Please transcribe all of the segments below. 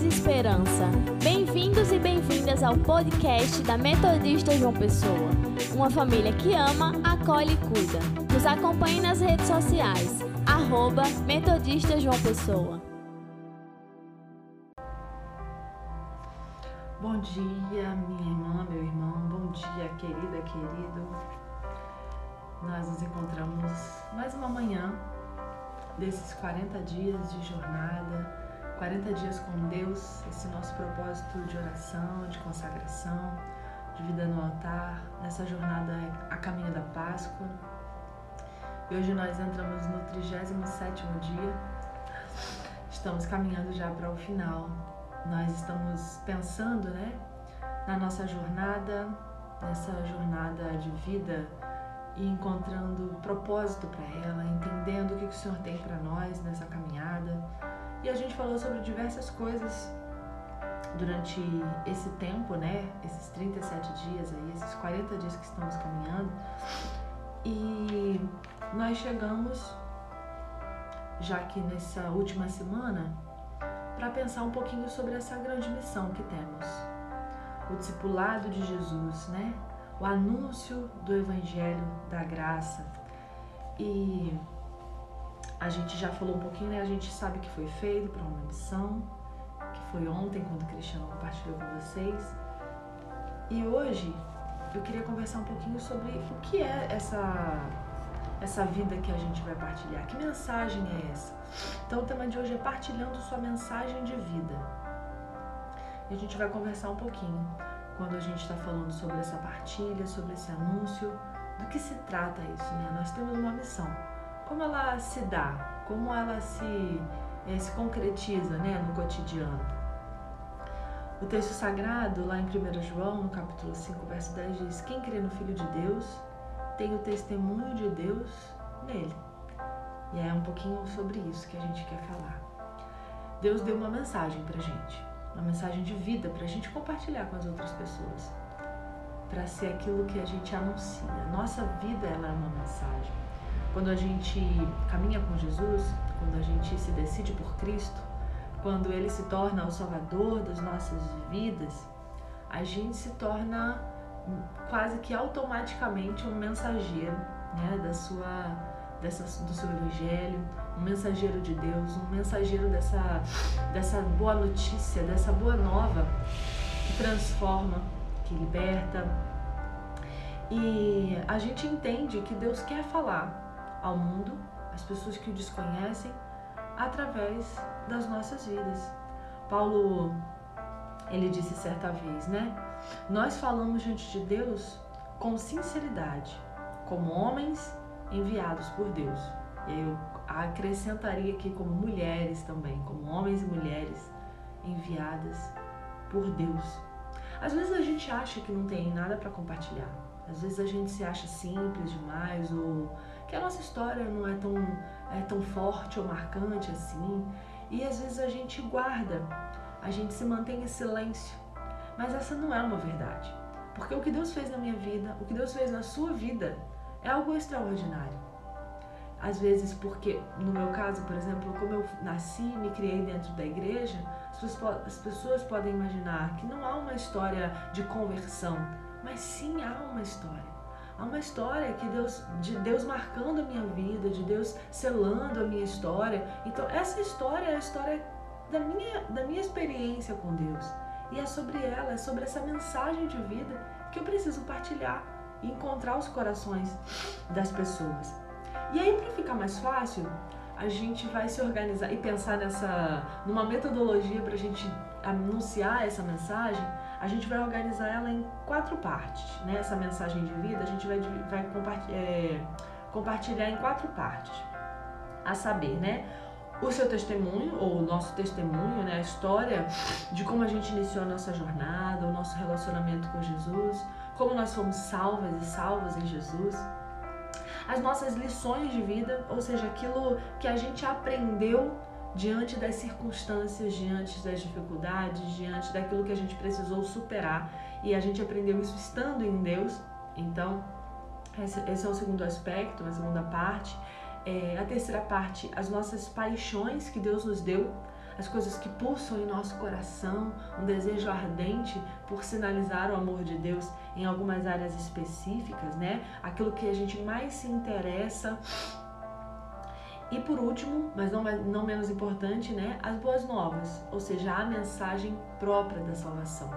e esperança. Bem-vindos e bem-vindas ao podcast da Metodista João Pessoa. Uma família que ama, acolhe e cuida. Nos acompanhe nas redes sociais. Arroba Metodista João Pessoa. Bom dia, minha irmã, meu irmão. Bom dia, querida, querido. Nós nos encontramos mais uma manhã desses 40 dias de jornada 40 dias com Deus, esse nosso propósito de oração, de consagração, de vida no altar, nessa jornada a caminho da Páscoa. E hoje nós entramos no 37 dia. Estamos caminhando já para o final. Nós estamos pensando, né, na nossa jornada, nessa jornada de vida e encontrando propósito para ela, entendendo o que o Senhor tem para nós nessa caminhada e a gente falou sobre diversas coisas durante esse tempo, né? Esses 37 dias aí, esses 40 dias que estamos caminhando. E nós chegamos, já que nessa última semana, para pensar um pouquinho sobre essa grande missão que temos. O discipulado de Jesus, né? O anúncio do evangelho da graça. E a gente já falou um pouquinho, né? A gente sabe que foi feito para uma missão, que foi ontem quando o Cristiano compartilhou com vocês. E hoje eu queria conversar um pouquinho sobre o que é essa essa vida que a gente vai partilhar. Que mensagem é essa? Então o tema de hoje é partilhando sua mensagem de vida. E a gente vai conversar um pouquinho quando a gente está falando sobre essa partilha, sobre esse anúncio, do que se trata isso, né? Nós temos uma missão como ela se dá, como ela se, é, se concretiza né, no cotidiano. O texto sagrado, lá em 1 João, no capítulo 5, verso 10, diz: Quem crê no Filho de Deus tem o testemunho de Deus nele. E é um pouquinho sobre isso que a gente quer falar. Deus deu uma mensagem pra gente, uma mensagem de vida pra gente compartilhar com as outras pessoas, para ser aquilo que a gente anuncia. Nossa vida ela é uma mensagem. Quando a gente caminha com Jesus, quando a gente se decide por Cristo, quando Ele se torna o Salvador das nossas vidas, a gente se torna quase que automaticamente um mensageiro né, da sua, dessa, do seu Evangelho, um mensageiro de Deus, um mensageiro dessa, dessa boa notícia, dessa boa nova que transforma, que liberta. E a gente entende que Deus quer falar ao mundo, as pessoas que o desconhecem, através das nossas vidas. Paulo, ele disse certa vez, né? Nós falamos diante de Deus com sinceridade, como homens enviados por Deus. E eu acrescentaria aqui como mulheres também, como homens e mulheres enviadas por Deus. Às vezes a gente acha que não tem nada para compartilhar. Às vezes a gente se acha simples demais ou que a nossa história não é tão, é tão forte ou marcante assim. E às vezes a gente guarda, a gente se mantém em silêncio. Mas essa não é uma verdade. Porque o que Deus fez na minha vida, o que Deus fez na sua vida, é algo extraordinário. Às vezes, porque no meu caso, por exemplo, como eu nasci e me criei dentro da igreja, as pessoas podem imaginar que não há uma história de conversão, mas sim há uma história. Há uma história que Deus, de Deus marcando a minha vida, de Deus selando a minha história. Então, essa história é a história da minha, da minha experiência com Deus. E é sobre ela, é sobre essa mensagem de vida que eu preciso partilhar e encontrar os corações das pessoas. E aí, para ficar mais fácil, a gente vai se organizar e pensar nessa numa metodologia para a gente anunciar essa mensagem a gente vai organizar ela em quatro partes. Né? Essa mensagem de vida a gente vai, vai compartilhar, é, compartilhar em quatro partes. A saber, né? O seu testemunho, ou o nosso testemunho, né? a história de como a gente iniciou a nossa jornada, o nosso relacionamento com Jesus, como nós fomos salvas e salvos em Jesus as nossas lições de vida, ou seja, aquilo que a gente aprendeu diante das circunstâncias, diante das dificuldades, diante daquilo que a gente precisou superar e a gente aprendeu isso estando em Deus. Então, esse é o segundo aspecto, a segunda parte. É, a terceira parte, as nossas paixões que Deus nos deu, as coisas que pulsam em nosso coração, um desejo ardente por sinalizar o amor de Deus em algumas áreas específicas, né? Aquilo que a gente mais se interessa. E por último, mas não, não menos importante, né? As boas novas, ou seja, a mensagem própria da salvação.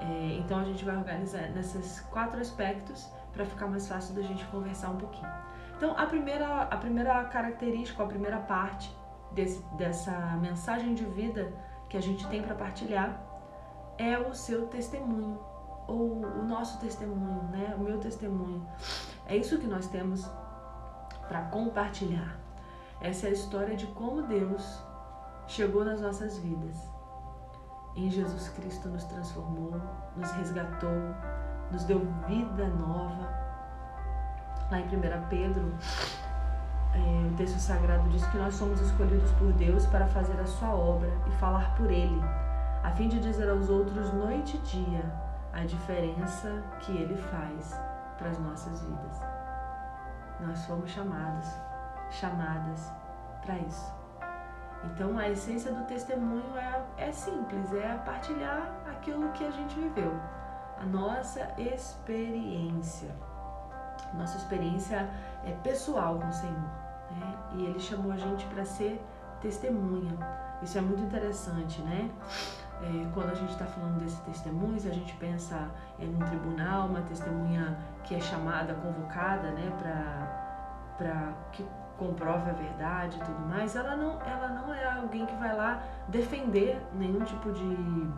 É, então a gente vai organizar nesses quatro aspectos para ficar mais fácil da gente conversar um pouquinho. Então a primeira, a primeira característica, a primeira parte desse, dessa mensagem de vida que a gente tem para partilhar é o seu testemunho ou o nosso testemunho, né? O meu testemunho. É isso que nós temos para compartilhar. Essa é a história de como Deus chegou nas nossas vidas. Em Jesus Cristo nos transformou, nos resgatou, nos deu vida nova. Lá em 1 Pedro, é, o texto sagrado diz que nós somos escolhidos por Deus para fazer a sua obra e falar por Ele, a fim de dizer aos outros noite e dia a diferença que Ele faz para as nossas vidas. Nós fomos chamados, chamadas para isso. Então a essência do testemunho é, é simples, é partilhar aquilo que a gente viveu, a nossa experiência. Nossa experiência é pessoal com o Senhor. Né? E ele chamou a gente para ser testemunha. Isso é muito interessante, né? É, quando a gente está falando desse testemunho, se a gente pensa em um tribunal, uma testemunha que é chamada, convocada, né, para que comprove a verdade e tudo mais, ela não, ela não é alguém que vai lá defender nenhum tipo de,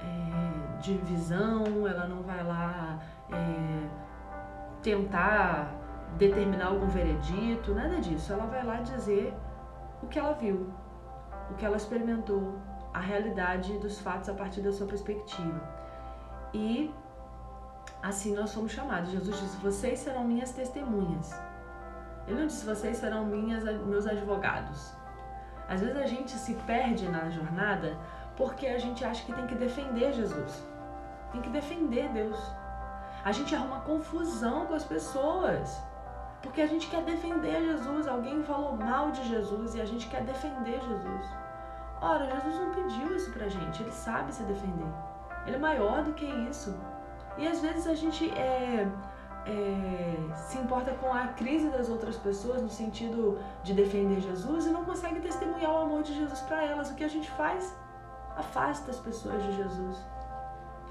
é, de visão, ela não vai lá é, tentar determinar algum veredito, nada disso. Ela vai lá dizer o que ela viu, o que ela experimentou, a realidade dos fatos a partir da sua perspectiva. E assim nós somos chamados. Jesus disse: Vocês serão minhas testemunhas. Ele não disse: Vocês serão minhas, meus advogados. Às vezes a gente se perde na jornada porque a gente acha que tem que defender Jesus, tem que defender Deus. A gente arruma confusão com as pessoas. Porque a gente quer defender Jesus. Alguém falou mal de Jesus e a gente quer defender Jesus. Ora, Jesus não pediu isso pra gente. Ele sabe se defender. Ele é maior do que isso. E às vezes a gente é, é, se importa com a crise das outras pessoas no sentido de defender Jesus e não consegue testemunhar o amor de Jesus para elas. O que a gente faz? Afasta as pessoas de Jesus.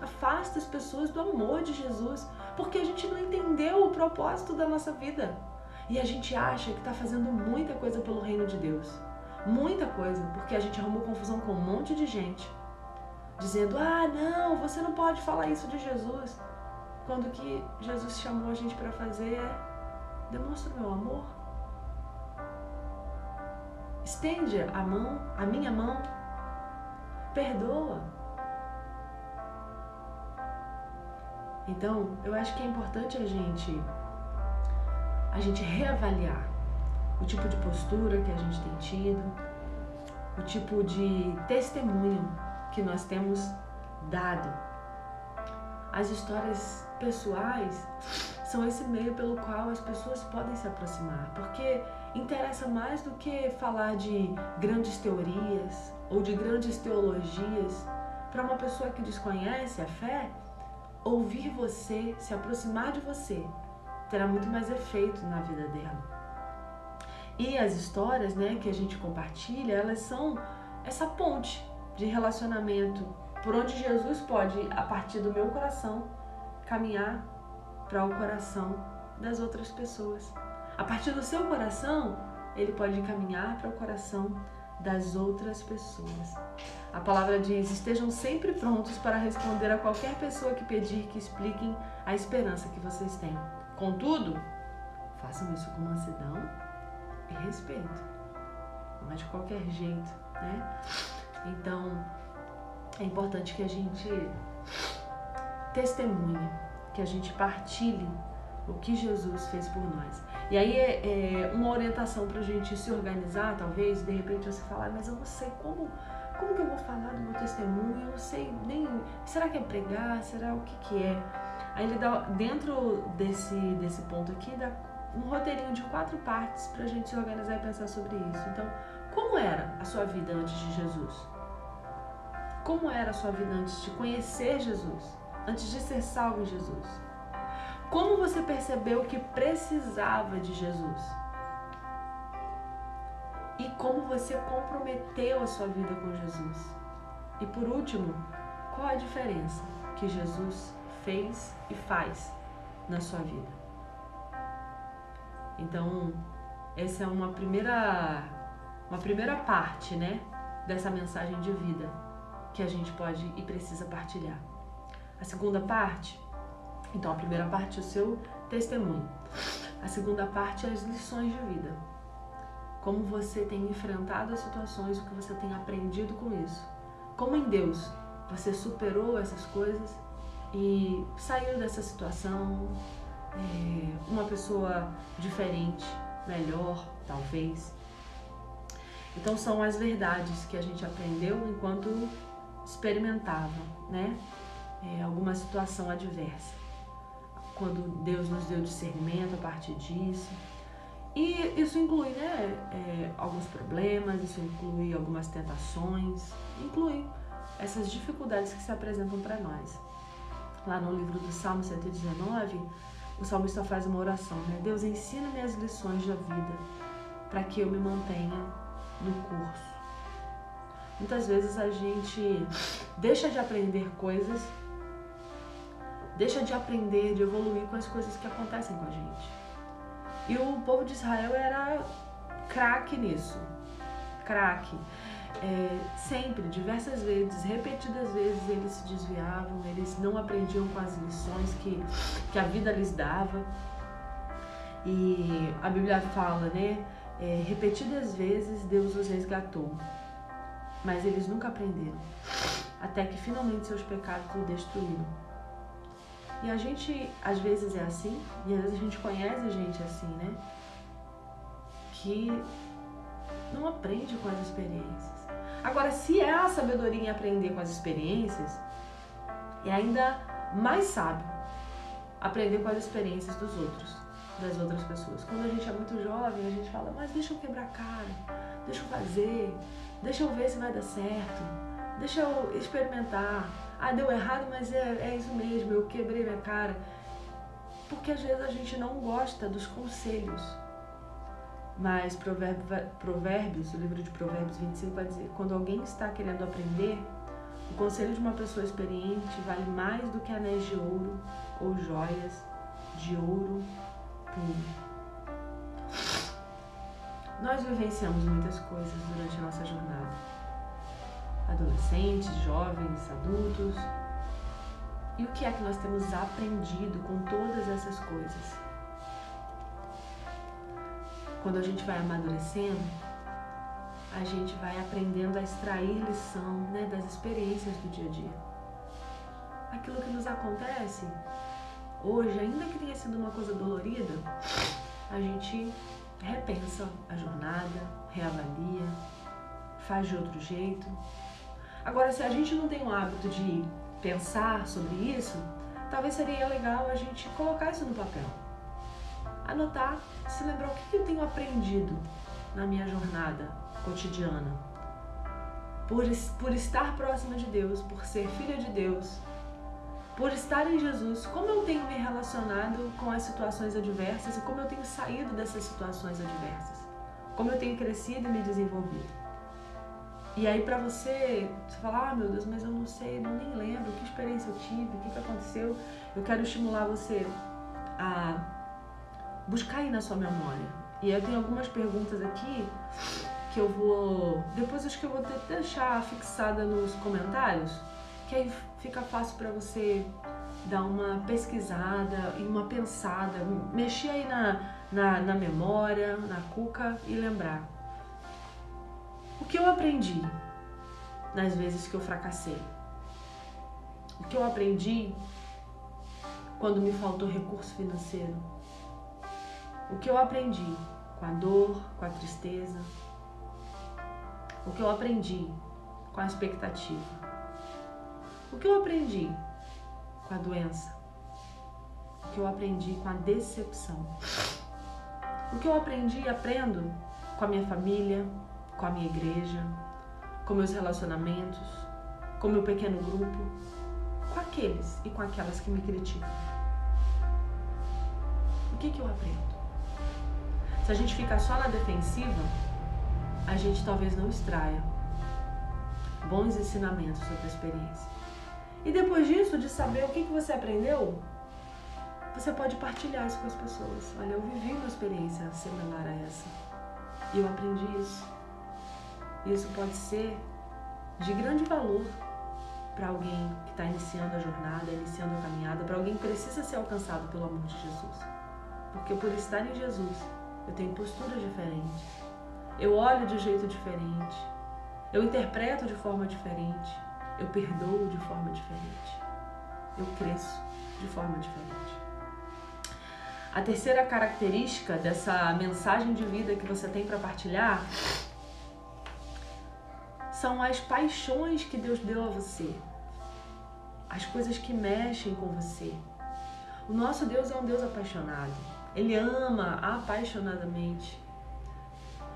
Afasta as pessoas do amor de Jesus porque a gente não entendeu o propósito da nossa vida. E a gente acha que está fazendo muita coisa pelo reino de Deus. Muita coisa, porque a gente arrumou confusão com um monte de gente. Dizendo, ah, não, você não pode falar isso de Jesus. Quando o que Jesus chamou a gente para fazer é demonstra o meu amor. Estende a mão, a minha mão. Perdoa. Então, eu acho que é importante a gente a gente reavaliar o tipo de postura que a gente tem tido, o tipo de testemunho que nós temos dado. As histórias pessoais são esse meio pelo qual as pessoas podem se aproximar, porque interessa mais do que falar de grandes teorias ou de grandes teologias. Para uma pessoa que desconhece a fé, ouvir você, se aproximar de você, terá muito mais efeito na vida dela. E as histórias, né, que a gente compartilha, elas são essa ponte de relacionamento por onde Jesus pode, a partir do meu coração, caminhar para o coração das outras pessoas. A partir do seu coração, ele pode caminhar para o coração das outras pessoas. A palavra diz: estejam sempre prontos para responder a qualquer pessoa que pedir que expliquem a esperança que vocês têm. Contudo, façam isso com mansidão e respeito, é de qualquer jeito, né? Então, é importante que a gente testemunhe, que a gente partilhe o que Jesus fez por nós. E aí é, é uma orientação para a gente se organizar, talvez, de repente você falar, mas eu não sei como, como que eu vou falar do meu testemunho, eu não sei nem, será que é pregar, será o que que é? Aí ele dá, dentro desse, desse ponto aqui, dá um roteirinho de quatro partes para a gente se organizar e pensar sobre isso. Então, Como era a sua vida antes de Jesus? Como era a sua vida antes de conhecer Jesus? Antes de ser salvo em Jesus? Como você percebeu que precisava de Jesus? E como você comprometeu a sua vida com Jesus? E por último, qual a diferença que Jesus fez e faz na sua vida? Então, essa é uma primeira uma primeira parte, né, dessa mensagem de vida que a gente pode e precisa partilhar. A segunda parte então, a primeira parte é o seu testemunho. A segunda parte é as lições de vida. Como você tem enfrentado as situações, o que você tem aprendido com isso. Como em Deus você superou essas coisas e saiu dessa situação é, uma pessoa diferente, melhor, talvez. Então são as verdades que a gente aprendeu enquanto experimentava, né? É, alguma situação adversa quando Deus nos deu discernimento a partir disso. E isso inclui né, é, alguns problemas, isso inclui algumas tentações, inclui essas dificuldades que se apresentam para nós. Lá no livro do Salmo 119, o salmista faz uma oração, né? Deus ensina-me as lições da vida para que eu me mantenha no curso. Muitas vezes a gente deixa de aprender coisas deixa de aprender, de evoluir com as coisas que acontecem com a gente. E o povo de Israel era craque nisso, craque. É, sempre, diversas vezes, repetidas vezes, eles se desviavam, eles não aprendiam com as lições que, que a vida lhes dava. E a Bíblia fala, né? É, repetidas vezes Deus os resgatou, mas eles nunca aprenderam, até que finalmente seus pecados o destruíram. E a gente, às vezes, é assim, e às vezes a gente conhece gente assim, né? Que não aprende com as experiências. Agora, se é a sabedoria em aprender com as experiências, é ainda mais sábio aprender com as experiências dos outros, das outras pessoas. Quando a gente é muito jovem, a gente fala, mas deixa eu quebrar a cara, deixa eu fazer, deixa eu ver se vai dar certo, deixa eu experimentar. Ah, deu errado, mas é, é isso mesmo, eu quebrei cara. Porque às vezes a gente não gosta dos conselhos. Mas Provérbios, o livro de Provérbios 25 vai dizer: quando alguém está querendo aprender, o conselho de uma pessoa experiente vale mais do que anéis de ouro ou joias de ouro puro. Nós vivenciamos muitas coisas durante a nossa jornada adolescentes, jovens, adultos. E o que é que nós temos aprendido com todas essas coisas? Quando a gente vai amadurecendo, a gente vai aprendendo a extrair lição né, das experiências do dia a dia. Aquilo que nos acontece hoje, ainda que tenha sido uma coisa dolorida, a gente repensa a jornada, reavalia, faz de outro jeito, Agora, se a gente não tem o hábito de pensar sobre isso, talvez seria legal a gente colocar isso no papel. Anotar, se lembrar o que eu tenho aprendido na minha jornada cotidiana. Por, por estar próxima de Deus, por ser filha de Deus, por estar em Jesus, como eu tenho me relacionado com as situações adversas e como eu tenho saído dessas situações adversas, como eu tenho crescido e me desenvolvido. E aí para você, você falar, ah meu Deus, mas eu não sei, não nem lembro que experiência eu tive, o que, que aconteceu. Eu quero estimular você a buscar aí na sua memória. E eu tenho algumas perguntas aqui que eu vou. Depois acho que eu vou deixar fixada nos comentários, que aí fica fácil para você dar uma pesquisada e uma pensada, mexer aí na, na, na memória, na cuca e lembrar. O que eu aprendi nas vezes que eu fracassei? O que eu aprendi quando me faltou recurso financeiro? O que eu aprendi com a dor, com a tristeza? O que eu aprendi com a expectativa? O que eu aprendi com a doença? O que eu aprendi com a decepção? O que eu aprendi e aprendo com a minha família, com a minha igreja, com meus relacionamentos, com meu pequeno grupo, com aqueles e com aquelas que me criticam? O que, que eu aprendo? Se a gente ficar só na defensiva, a gente talvez não extraia bons ensinamentos sobre a experiência. E depois disso, de saber o que, que você aprendeu, você pode partilhar isso com as pessoas. Olha, eu vivi uma experiência similar a essa. E eu aprendi isso. Isso pode ser de grande valor para alguém que está iniciando a jornada, iniciando a caminhada, para alguém que precisa ser alcançado pelo amor de Jesus. Porque por estar em Jesus, eu tenho postura diferente. Eu olho de jeito diferente. Eu interpreto de forma diferente. Eu perdoo de forma diferente. Eu cresço de forma diferente. A terceira característica dessa mensagem de vida que você tem para partilhar são as paixões que Deus deu a você, as coisas que mexem com você. O nosso Deus é um Deus apaixonado, ele ama apaixonadamente.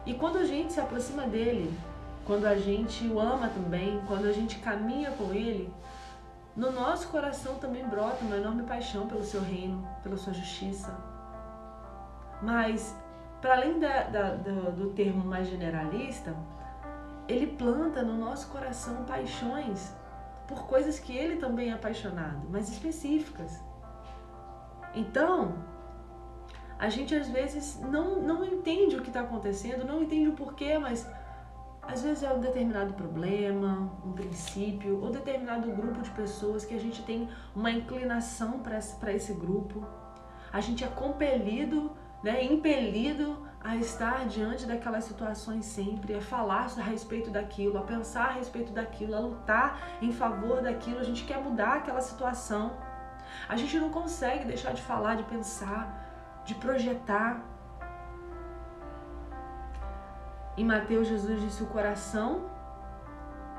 E quando a gente se aproxima dele, quando a gente o ama também, quando a gente caminha com ele, no nosso coração também brota uma enorme paixão pelo seu reino, pela sua justiça. Mas, para além da, da, do, do termo mais generalista, ele planta no nosso coração paixões por coisas que ele também é apaixonado, mas específicas. Então, a gente às vezes não, não entende o que está acontecendo, não entende o porquê, mas às vezes é um determinado problema, um princípio, ou determinado grupo de pessoas que a gente tem uma inclinação para esse, esse grupo. A gente é compelido, né, impelido a estar diante daquelas situações sempre, a falar a respeito daquilo, a pensar a respeito daquilo, a lutar em favor daquilo. A gente quer mudar aquela situação. A gente não consegue deixar de falar, de pensar, de projetar. Em Mateus, Jesus disse: o coração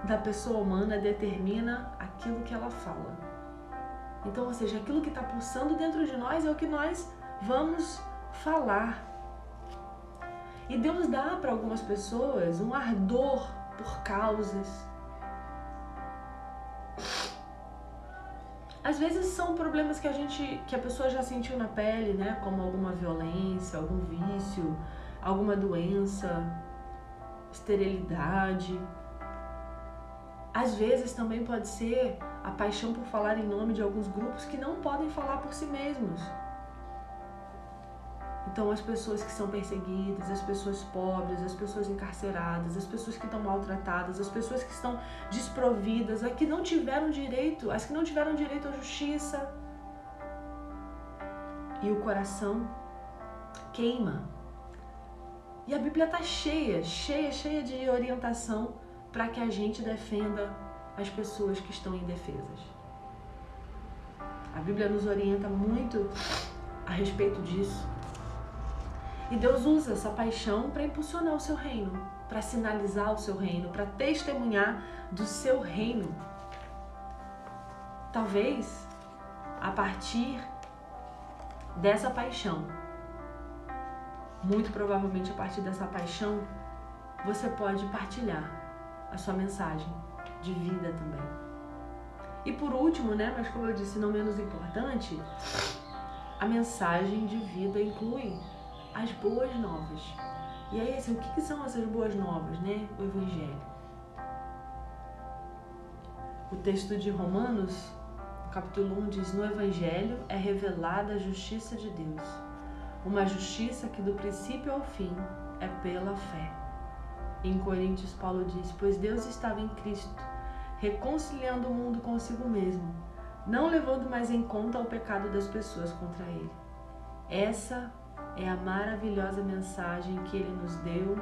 da pessoa humana determina aquilo que ela fala. Então, ou seja, aquilo que está pulsando dentro de nós é o que nós vamos falar. E Deus dá para algumas pessoas um ardor por causas. Às vezes são problemas que a gente, que a pessoa já sentiu na pele, né, como alguma violência, algum vício, alguma doença, esterilidade. Às vezes também pode ser a paixão por falar em nome de alguns grupos que não podem falar por si mesmos. Então, as pessoas que são perseguidas, as pessoas pobres, as pessoas encarceradas, as pessoas que estão maltratadas, as pessoas que estão desprovidas, as que não tiveram direito, as que não tiveram direito à justiça. E o coração queima. E a Bíblia está cheia, cheia, cheia de orientação para que a gente defenda as pessoas que estão indefesas. A Bíblia nos orienta muito a respeito disso. E Deus usa essa paixão para impulsionar o seu reino, para sinalizar o seu reino, para testemunhar do seu reino. Talvez a partir dessa paixão, muito provavelmente a partir dessa paixão, você pode partilhar a sua mensagem de vida também. E por último, né, mas como eu disse, não menos importante, a mensagem de vida inclui as boas novas. E aí, assim, o que, são essas boas novas, né? O Evangelho. O texto de Romanos, capítulo 1, diz: No Evangelho é revelada a justiça de Deus, uma justiça que do princípio ao fim é pela fé. Em Coríntios, Paulo diz: Pois Deus estava em Cristo, reconciliando o mundo consigo mesmo, não levando mais em conta o pecado das pessoas contra ele. Essa é a maravilhosa mensagem que ele nos deu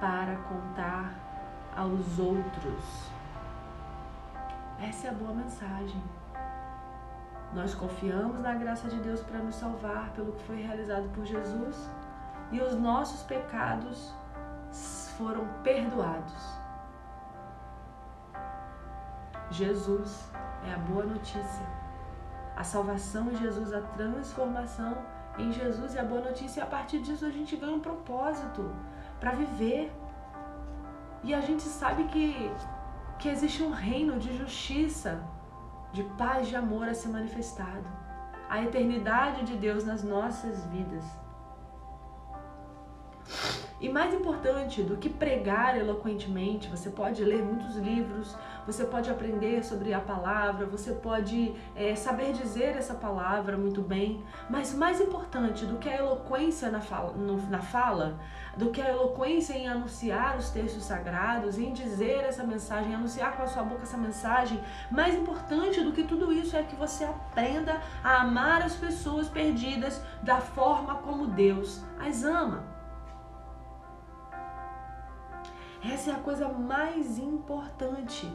para contar aos outros. Essa é a boa mensagem. Nós confiamos na graça de Deus para nos salvar pelo que foi realizado por Jesus e os nossos pecados foram perdoados. Jesus é a boa notícia. A salvação em Jesus, a transformação em Jesus e a boa notícia, e a partir disso a gente ganha um propósito para viver. E a gente sabe que, que existe um reino de justiça, de paz, de amor a ser manifestado. A eternidade de Deus nas nossas vidas. E mais importante do que pregar eloquentemente, você pode ler muitos livros, você pode aprender sobre a palavra, você pode é, saber dizer essa palavra muito bem, mas mais importante do que a eloquência na fala, no, na fala, do que a eloquência em anunciar os textos sagrados, em dizer essa mensagem, em anunciar com a sua boca essa mensagem, mais importante do que tudo isso é que você aprenda a amar as pessoas perdidas da forma como Deus as ama. Essa é a coisa mais importante.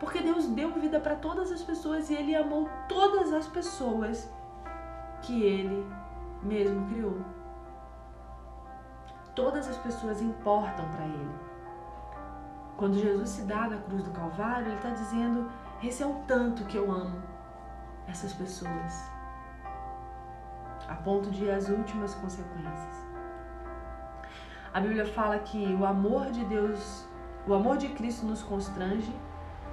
Porque Deus deu vida para todas as pessoas e Ele amou todas as pessoas que Ele mesmo criou. Todas as pessoas importam para Ele. Quando Jesus se dá na cruz do Calvário, Ele está dizendo: Esse é o tanto que eu amo essas pessoas, a ponto de ir às últimas consequências. A Bíblia fala que o amor de Deus, o amor de Cristo nos constrange,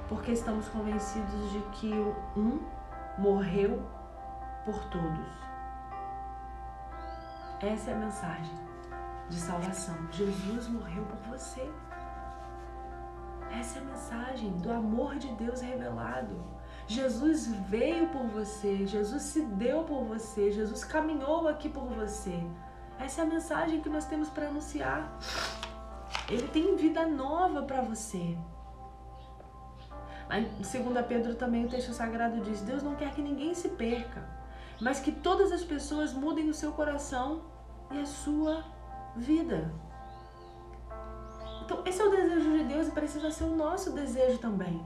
porque estamos convencidos de que um morreu por todos. Essa é a mensagem de salvação. Jesus morreu por você. Essa é a mensagem do amor de Deus revelado. Jesus veio por você, Jesus se deu por você, Jesus caminhou aqui por você. Essa é a mensagem que nós temos para anunciar. Ele tem vida nova para você. Em 2 Pedro também o texto sagrado diz: Deus não quer que ninguém se perca, mas que todas as pessoas mudem o seu coração e a sua vida. Então, esse é o desejo de Deus e precisa ser o nosso desejo também.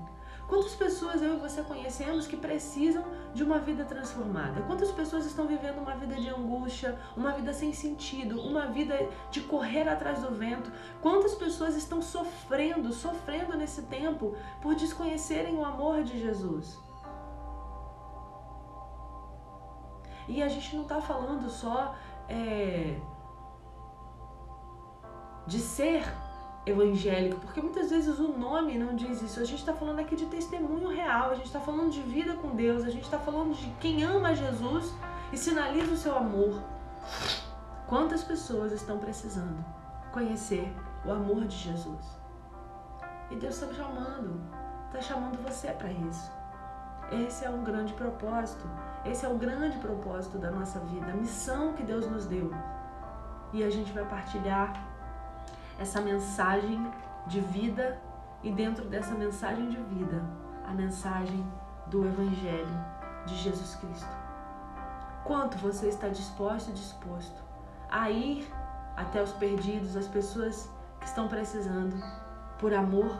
Quantas pessoas eu e você conhecemos que precisam de uma vida transformada? Quantas pessoas estão vivendo uma vida de angústia, uma vida sem sentido, uma vida de correr atrás do vento? Quantas pessoas estão sofrendo, sofrendo nesse tempo por desconhecerem o amor de Jesus? E a gente não está falando só é, de ser evangélico, porque muitas vezes o nome não diz isso. A gente está falando aqui de testemunho real, a gente está falando de vida com Deus, a gente está falando de quem ama Jesus e sinaliza o seu amor. Quantas pessoas estão precisando conhecer o amor de Jesus? E Deus está chamando, está chamando você para isso. Esse é um grande propósito, esse é o grande propósito da nossa vida, a missão que Deus nos deu. E a gente vai partilhar essa mensagem de vida e dentro dessa mensagem de vida, a mensagem do Evangelho de Jesus Cristo. Quanto você está disposto e disposto a ir até os perdidos, as pessoas que estão precisando, por amor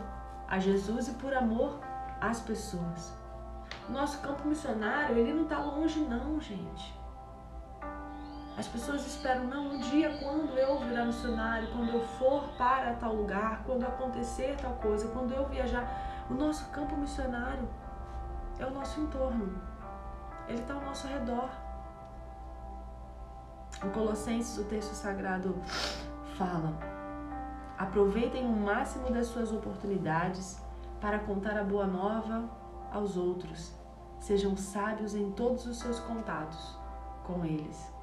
a Jesus e por amor às pessoas. Nosso campo missionário, ele não está longe não, gente. As pessoas esperam, não, um dia quando eu virar missionário, quando eu for para tal lugar, quando acontecer tal coisa, quando eu viajar. O nosso campo missionário é o nosso entorno, ele está ao nosso redor. Em Colossenses, o texto sagrado fala: aproveitem o máximo das suas oportunidades para contar a boa nova aos outros. Sejam sábios em todos os seus contatos com eles.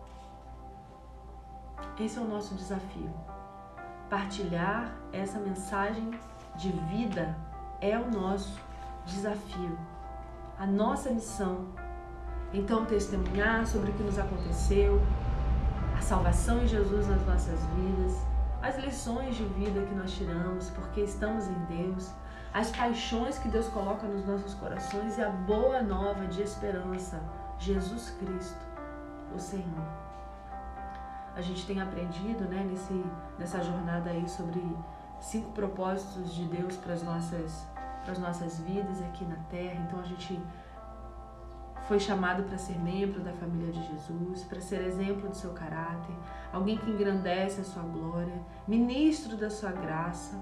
Esse é o nosso desafio. Partilhar essa mensagem de vida é o nosso desafio, a nossa missão. Então, testemunhar sobre o que nos aconteceu, a salvação em Jesus nas nossas vidas, as lições de vida que nós tiramos porque estamos em Deus, as paixões que Deus coloca nos nossos corações e a boa nova de esperança, Jesus Cristo, o Senhor a gente tem aprendido né, nesse, nessa jornada aí sobre cinco propósitos de Deus para as nossas, para as nossas vidas aqui na Terra. Então a gente foi chamado para ser membro da família de Jesus, para ser exemplo do seu caráter, alguém que engrandece a sua glória, ministro da sua graça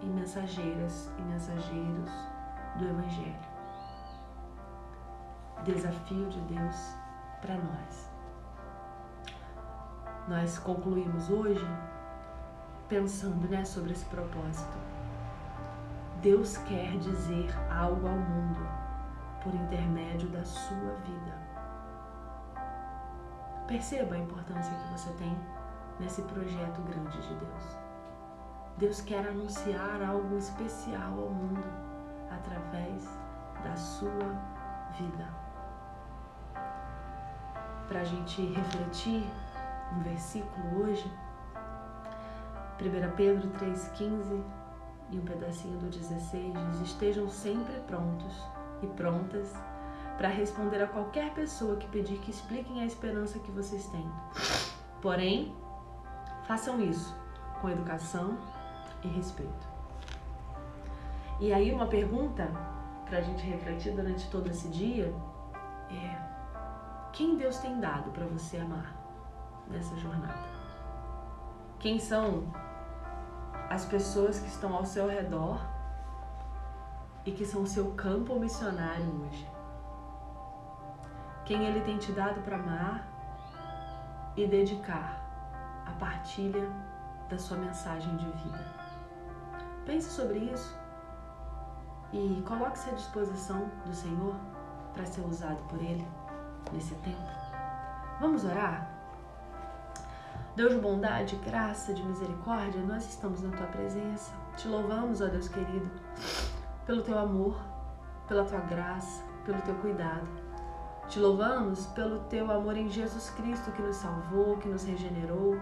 e mensageiras e mensageiros do Evangelho. Desafio de Deus para nós nós concluímos hoje pensando, né, sobre esse propósito. Deus quer dizer algo ao mundo por intermédio da sua vida. Perceba a importância que você tem nesse projeto grande de Deus. Deus quer anunciar algo especial ao mundo através da sua vida. Para a gente refletir um versículo hoje, 1 Pedro 3,15 e um pedacinho do 16 diz: Estejam sempre prontos e prontas para responder a qualquer pessoa que pedir que expliquem a esperança que vocês têm. Porém, façam isso com educação e respeito. E aí, uma pergunta para a gente refletir durante todo esse dia é: quem Deus tem dado para você amar nessa jornada? Quem são as pessoas que estão ao seu redor e que são o seu campo missionário hoje? Quem Ele tem te dado para amar e dedicar a partilha da sua mensagem de vida? Pense sobre isso e coloque-se à disposição do Senhor para ser usado por Ele nesse tempo. Vamos orar? Deus de bondade, graça, de misericórdia, nós estamos na tua presença. Te louvamos, ó Deus querido, pelo teu amor, pela tua graça, pelo teu cuidado. Te louvamos pelo teu amor em Jesus Cristo que nos salvou, que nos regenerou.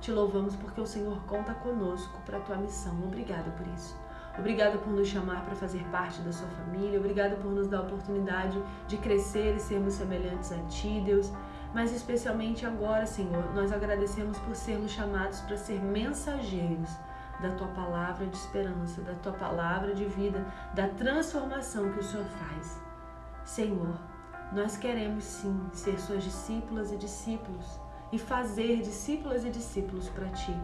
Te louvamos porque o Senhor conta conosco para a tua missão. Obrigada por isso. Obrigada por nos chamar para fazer parte da sua família. Obrigada por nos dar a oportunidade de crescer e sermos semelhantes a Ti, Deus. Mas especialmente agora, Senhor, nós agradecemos por sermos chamados para ser mensageiros da Tua palavra de esperança, da Tua palavra de vida, da transformação que o Senhor faz. Senhor, nós queremos sim ser Suas discípulas e discípulos e fazer discípulas e discípulos para Ti.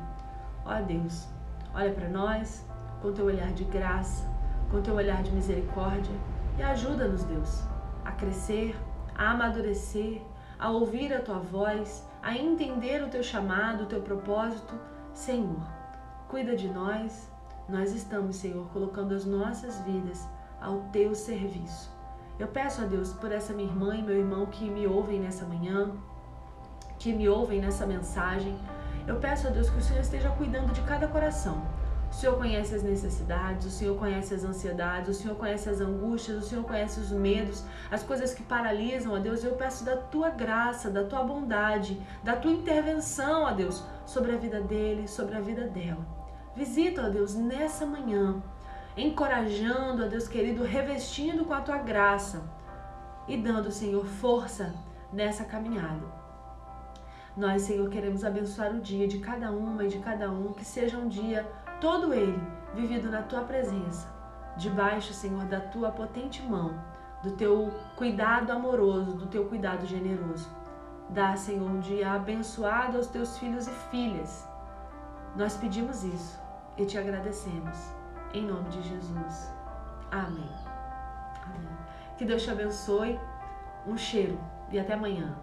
Ó Deus, olha para nós com teu olhar de graça, com teu olhar de misericórdia e ajuda-nos, Deus, a crescer, a amadurecer, a ouvir a tua voz, a entender o teu chamado, o teu propósito. Senhor, cuida de nós. Nós estamos, Senhor, colocando as nossas vidas ao teu serviço. Eu peço a Deus por essa minha irmã e meu irmão que me ouvem nessa manhã, que me ouvem nessa mensagem. Eu peço a Deus que o Senhor esteja cuidando de cada coração o Senhor conhece as necessidades, o Senhor conhece as ansiedades, o Senhor conhece as angústias, o Senhor conhece os medos, as coisas que paralisam, ó Deus. Eu peço da tua graça, da tua bondade, da tua intervenção, ó Deus, sobre a vida dele, sobre a vida dela. Visita, ó Deus, nessa manhã, encorajando, ó Deus querido, revestindo com a tua graça e dando, Senhor, força nessa caminhada. Nós, Senhor, queremos abençoar o dia de cada uma e de cada um, que seja um dia todo ele vivido na tua presença, debaixo, Senhor, da tua potente mão, do teu cuidado amoroso, do teu cuidado generoso. Dá, Senhor, um dia abençoado aos teus filhos e filhas. Nós pedimos isso e te agradecemos. Em nome de Jesus. Amém. Amém. Que Deus te abençoe. Um cheiro e até amanhã.